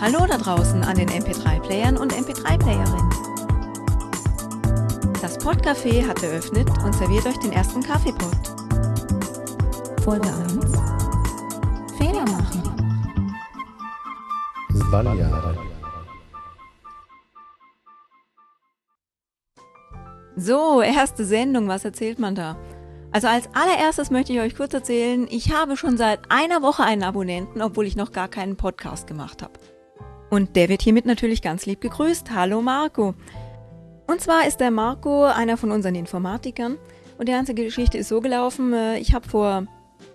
Hallo da draußen an den MP3-Playern und MP3-Playerinnen. Das Podcafé hat eröffnet und serviert euch den ersten Kaffeepot. Folge 1. Fehler machen. Sbagliare. So, erste Sendung, was erzählt man da? Also als allererstes möchte ich euch kurz erzählen, ich habe schon seit einer Woche einen Abonnenten, obwohl ich noch gar keinen Podcast gemacht habe. Und der wird hiermit natürlich ganz lieb gegrüßt. Hallo Marco. Und zwar ist der Marco einer von unseren Informatikern. Und die ganze Geschichte ist so gelaufen, äh, ich habe vor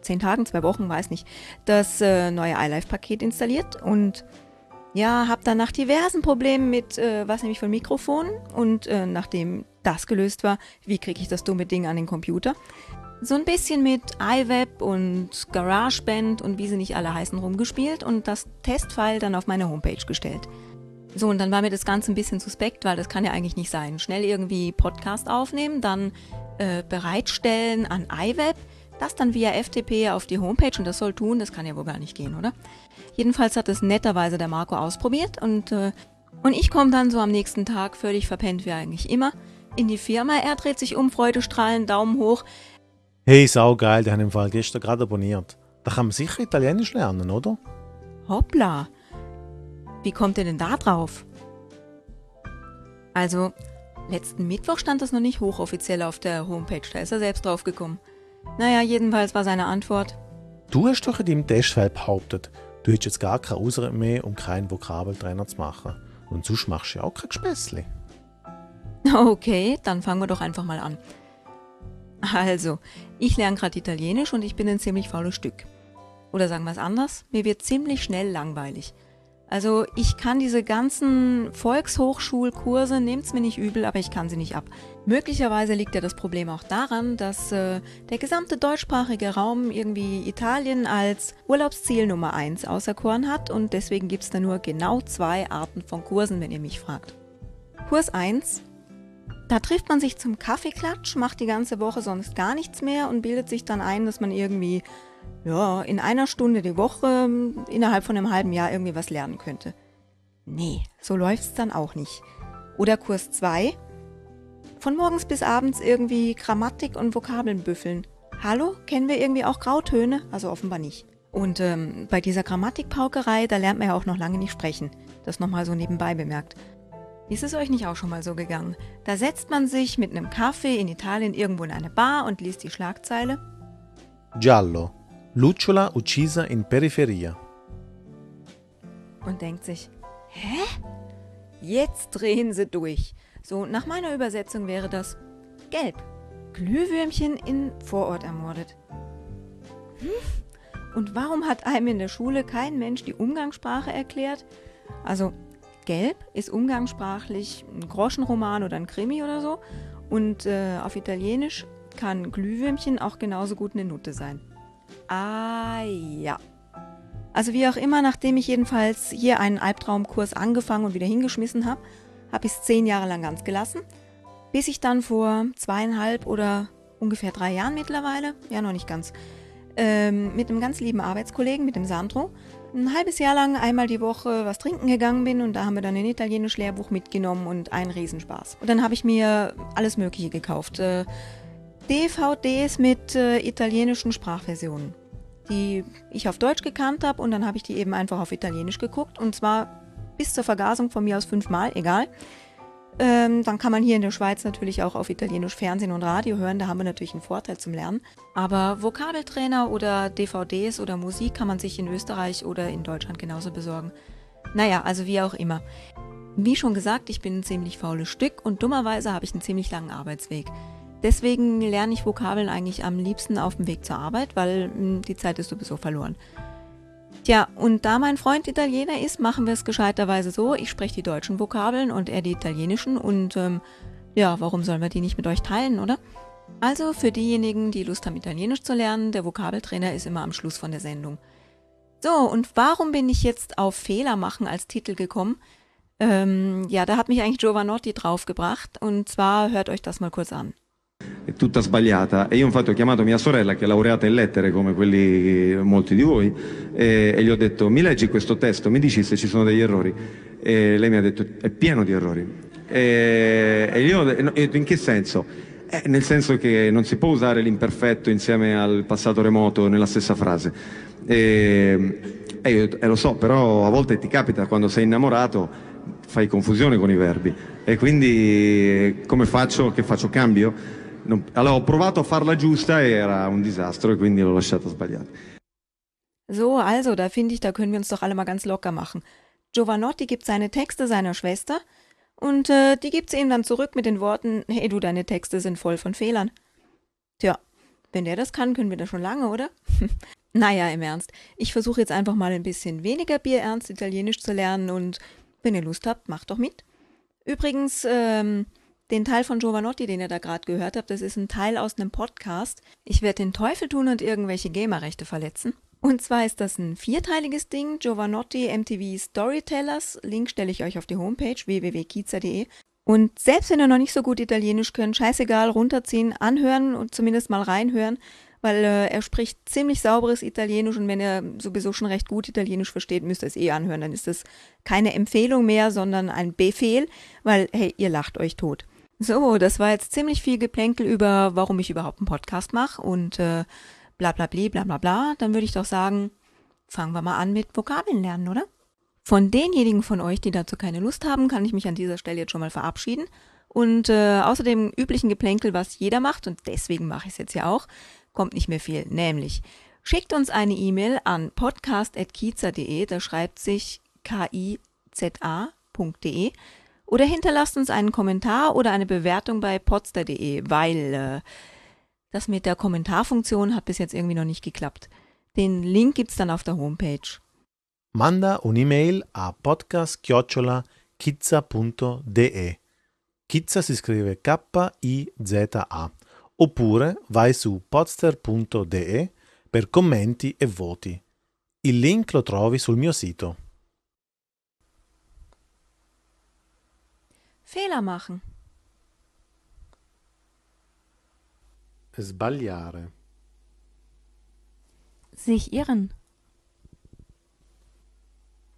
zehn Tagen, zwei Wochen, weiß nicht, das äh, neue iLife-Paket installiert und ja, habe dann nach diversen Problemen mit, äh, was nämlich von Mikrofon und nachdem das gelöst war, wie kriege ich das dumme Ding an den Computer, so ein bisschen mit iWeb und GarageBand und wie sie nicht alle heißen rumgespielt und das Testfile dann auf meine Homepage gestellt. So, und dann war mir das Ganze ein bisschen suspekt, weil das kann ja eigentlich nicht sein. Schnell irgendwie Podcast aufnehmen, dann äh, bereitstellen an iWeb, das dann via FTP auf die Homepage und das soll tun, das kann ja wohl gar nicht gehen, oder? Jedenfalls hat es netterweise der Marco ausprobiert und, äh, und ich komme dann so am nächsten Tag völlig verpennt wie eigentlich immer in die Firma. Er dreht sich um, Freudestrahlen, Daumen hoch. Hey, saugeil, die haben im Fall gestern gerade abonniert. Da kann man sicher Italienisch lernen, oder? Hoppla. Wie kommt ihr denn da drauf? Also, letzten Mittwoch stand das noch nicht hochoffiziell auf der Homepage, da ist er selbst draufgekommen. Naja, jedenfalls war seine Antwort. Du hast doch in deinem Testfall behauptet, du hättest jetzt gar keine Ausrede mehr, um keinen Vokabeltrainer zu machen. Und sonst machst du ja auch kein Gespässli. Okay, dann fangen wir doch einfach mal an. Also, ich lerne gerade Italienisch und ich bin ein ziemlich faules Stück. Oder sagen wir es anders, mir wird ziemlich schnell langweilig. Also ich kann diese ganzen Volkshochschulkurse, nehmt's mir nicht übel, aber ich kann sie nicht ab. Möglicherweise liegt ja das Problem auch daran, dass äh, der gesamte deutschsprachige Raum irgendwie Italien als Urlaubsziel Nummer 1 auserkoren hat und deswegen gibt's da nur genau zwei Arten von Kursen, wenn ihr mich fragt. Kurs 1 da trifft man sich zum Kaffeeklatsch, macht die ganze Woche sonst gar nichts mehr und bildet sich dann ein, dass man irgendwie ja, in einer Stunde die Woche ähm, innerhalb von einem halben Jahr irgendwie was lernen könnte. Nee, so läuft's dann auch nicht. Oder Kurs 2. Von morgens bis abends irgendwie Grammatik und Vokabeln büffeln. Hallo, kennen wir irgendwie auch Grautöne? Also offenbar nicht. Und ähm, bei dieser Grammatikpaukerei, da lernt man ja auch noch lange nicht sprechen. Das nochmal so nebenbei bemerkt. Ist es euch nicht auch schon mal so gegangen? Da setzt man sich mit einem Kaffee in Italien irgendwo in eine Bar und liest die Schlagzeile. Giallo. Lucciola uccisa in periferia. Und denkt sich, hä? Jetzt drehen sie durch. So, nach meiner Übersetzung wäre das gelb. Glühwürmchen in Vorort ermordet. Hm? Und warum hat einem in der Schule kein Mensch die Umgangssprache erklärt? Also, Gelb ist umgangssprachlich ein Groschenroman oder ein Krimi oder so. Und äh, auf Italienisch kann Glühwürmchen auch genauso gut eine Nutte sein. Ah ja. Also wie auch immer, nachdem ich jedenfalls hier einen Albtraumkurs angefangen und wieder hingeschmissen habe, habe ich es zehn Jahre lang ganz gelassen, bis ich dann vor zweieinhalb oder ungefähr drei Jahren mittlerweile, ja noch nicht ganz, ähm, mit einem ganz lieben Arbeitskollegen, mit dem Sandro, ein halbes Jahr lang einmal die Woche was trinken gegangen bin und da haben wir dann ein italienisch Lehrbuch mitgenommen und einen Riesenspaß. Und dann habe ich mir alles Mögliche gekauft. Äh, DVDs mit äh, italienischen Sprachversionen, die ich auf Deutsch gekannt habe und dann habe ich die eben einfach auf Italienisch geguckt und zwar bis zur Vergasung von mir aus fünfmal, egal. Ähm, dann kann man hier in der Schweiz natürlich auch auf Italienisch Fernsehen und Radio hören. Da haben wir natürlich einen Vorteil zum Lernen. Aber Vokabeltrainer oder DVDs oder Musik kann man sich in Österreich oder in Deutschland genauso besorgen. Naja, also wie auch immer. Wie schon gesagt, ich bin ein ziemlich faules Stück und dummerweise habe ich einen ziemlich langen Arbeitsweg. Deswegen lerne ich Vokabeln eigentlich am liebsten auf dem Weg zur Arbeit, weil mh, hm, die Zeit ist sowieso verloren. Tja, und da mein Freund Italiener ist, machen wir es gescheiterweise so. Ich spreche die deutschen Vokabeln und er die italienischen und ähm, ja, warum sollen wir die nicht mit euch teilen, oder? Also für diejenigen, die Lust haben, Italienisch zu lernen, der Vokabeltrainer ist immer am Schluss von der Sendung. So, und warum bin ich jetzt auf Fehler machen als Titel gekommen? Ähm, ja, da hat mich eigentlich Giovanotti draufgebracht und zwar hört euch das mal kurz an. È tutta sbagliata e io infatti ho chiamato mia sorella che è laureata in lettere come quelli molti di voi e, e, gli ho detto mi leggi questo testo, mi dici se ci sono degli errori e lei mi ha detto è pieno di errori e, e io ho detto in che senso? Eh, nel senso che non si può usare l'imperfetto insieme al passato remoto nella stessa frase e, io e lo so però a volte ti capita quando sei innamorato fai confusione con i verbi e quindi come faccio? Che faccio? Cambio? Non, allora ho provato a farla giusta e era un disastro e quindi l'ho lasciata sbagliata. So, also, da finde ich, da können wir uns doch alle mal ganz locker machen. Giovanotti gibt seine Texte seiner Schwester und äh, die gibt's ihm dann zurück mit den Worten, hey du, deine Texte sind voll von Fehlern. Tja, wenn der das kann, können wir das schon lange, oder? naja, im Ernst. Ich versuche jetzt einfach mal ein bisschen weniger bierernst Italienisch zu lernen und wenn ihr Lust habt, macht doch mit. Übrigens, ähm, den Teil von Giovanotti, den ihr da gerade gehört habt, das ist ein Teil aus einem Podcast. Ich werde den Teufel tun und irgendwelche Gamerrechte verletzen. Und zwar ist das ein vierteiliges Ding, Giovanotti MTV Storytellers. Link stelle ich euch auf die Homepage www.kiza.de. Und selbst wenn ihr noch nicht so gut Italienisch könnt, scheißegal, runterziehen, anhören und zumindest mal reinhören, weil äh, er spricht ziemlich sauberes Italienisch und wenn er sowieso schon recht gut Italienisch versteht, müsst ihr es eh anhören. Dann ist das keine Empfehlung mehr, sondern ein Befehl, weil, hey, ihr lacht euch tot. So, das war jetzt ziemlich viel Geplänkel über, warum ich überhaupt einen Podcast mache und äh, bla bla bla bla bla bla. Dann würde ich doch sagen, fangen wir mal an mit Vokabeln lernen, oder? Von denjenigen von euch, die dazu keine Lust haben, kann ich mich an dieser Stelle jetzt schon mal verabschieden. Und äh, außer dem üblichen Geplänkel, was jeder macht, und deswegen mache ich es jetzt ja auch, kommt nicht mehr viel. Nämlich, schickt uns eine E-Mail an podcast.kiza.de, da schreibt sich kiza.de oder hinterlasst uns einen Kommentar oder eine Bewertung bei potster.de, weil äh, das mit der Kommentarfunktion hat bis jetzt irgendwie noch nicht geklappt. Den Link gibt's dann auf der Homepage. Manda un'email a podcast-kizza.de. Kizza si scrive K-I-Z-A. Oppure vai su podster.de per commenti e voti. Il link lo trovi sul mio sito. Fehler machen. Sbagliare. Sich irren.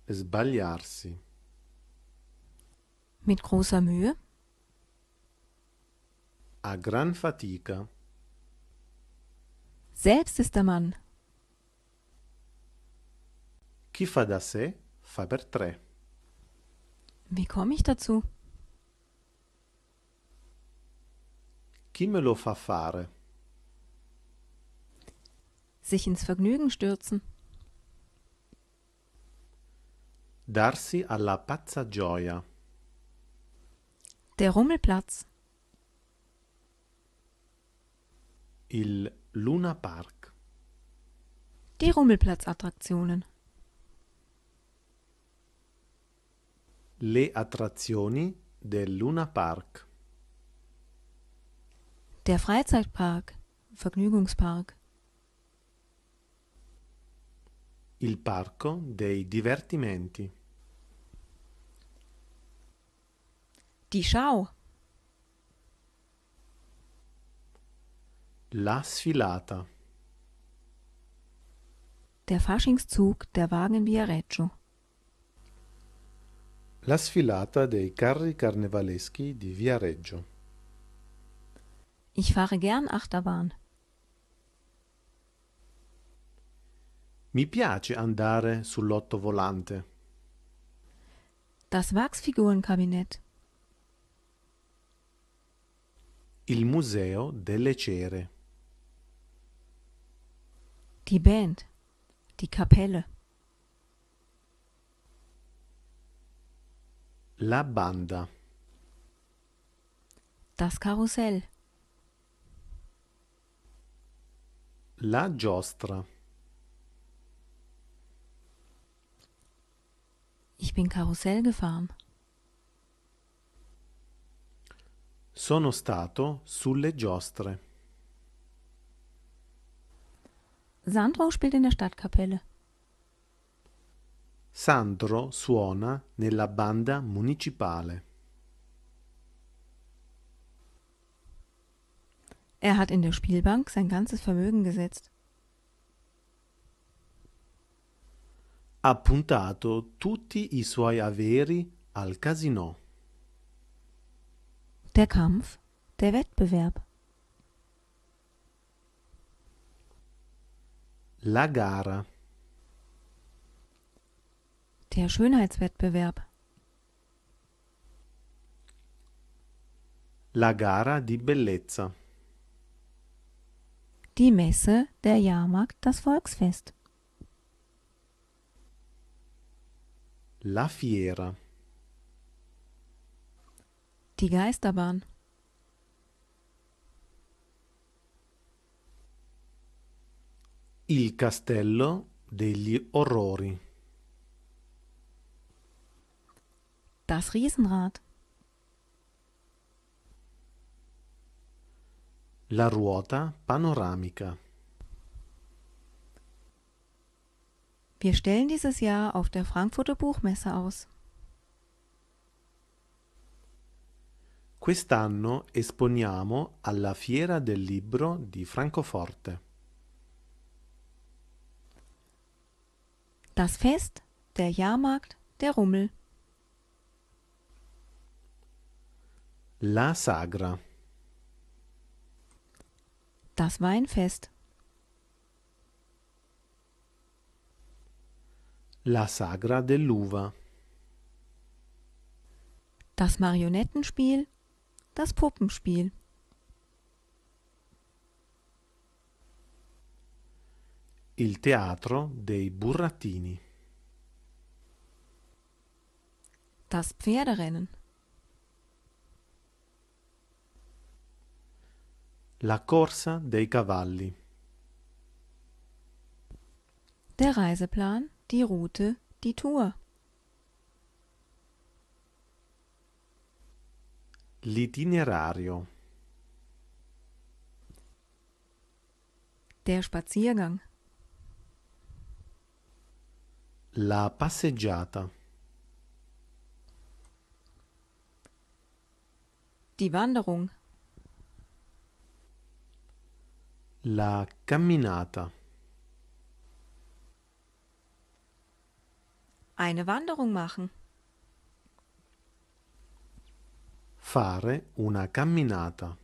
Sbagliarsi. Mit großer Mühe. A gran fatica. Selbst ist der Mann. Chi fa da sé fa per tre. Wie komme ich dazu? Chi me lo fa fare? Sich ins Vergnügen stürzen. Darsi alla pazza gioia. Der Rummelplatz. Il Luna Park. Die Rummelplatzattraktionen. Le attrazioni del Luna Park. Der Freizeitpark, Vergnügungspark. Il parco dei divertimenti. Die Schau. La sfilata. Der Faschingszug der Wagen Viareggio. La sfilata dei carri carnevaleschi di Viareggio. Ich fahre gern Achterbahn. Mi piace andare sull'ottovolante. Das Wachsfigurenkabinett. Il museo delle cere. Die Band. Die Kapelle. La banda. Das Karussell. La giostra. Ich bin Karussell gefahren. Sono stato sulle giostre. Sandro spielt in der Stadtkapelle. Sandro suona nella banda municipale. Er hat in der Spielbank sein ganzes Vermögen gesetzt. Ha puntato tutti i suoi averi al casino. Der Kampf, der Wettbewerb. La gara. Der Schönheitswettbewerb. La gara di bellezza. Die Messe, der Jahrmarkt, das Volksfest. La fiera. Die Geisterbahn. Il castello degli orrori. Das Riesenrad. La ruota panoramica. Wir stellen dieses Jahr auf der Frankfurter Buchmesse aus. Quest'anno esponiamo alla Fiera del Libro di Francoforte. Das Fest, der Jahrmarkt, der Rummel. La Sagra. Das Weinfest. La Sagra dell'Uva. Das Marionettenspiel. Das Puppenspiel. Il Teatro dei Burattini. Das Pferderennen. La Corsa dei Cavalli. Der Reiseplan, die Route, die Tour. L'itinerario. Der Spaziergang. La passeggiata. Die Wanderung. La camminata. Eine Wanderung machen. Fare una camminata.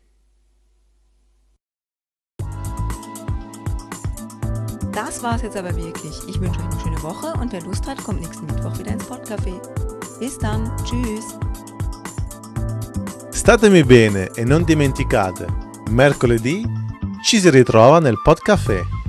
Das war's jetzt aber wirklich. Ich wünsche euch eine schöne Woche und wer Lust hat, kommt nächsten Mittwoch wieder ins Podcafé. Bis dann. Tschüss. Statemi bene e non dimenticate, mercoledì ci si ritrova nel Podcafé.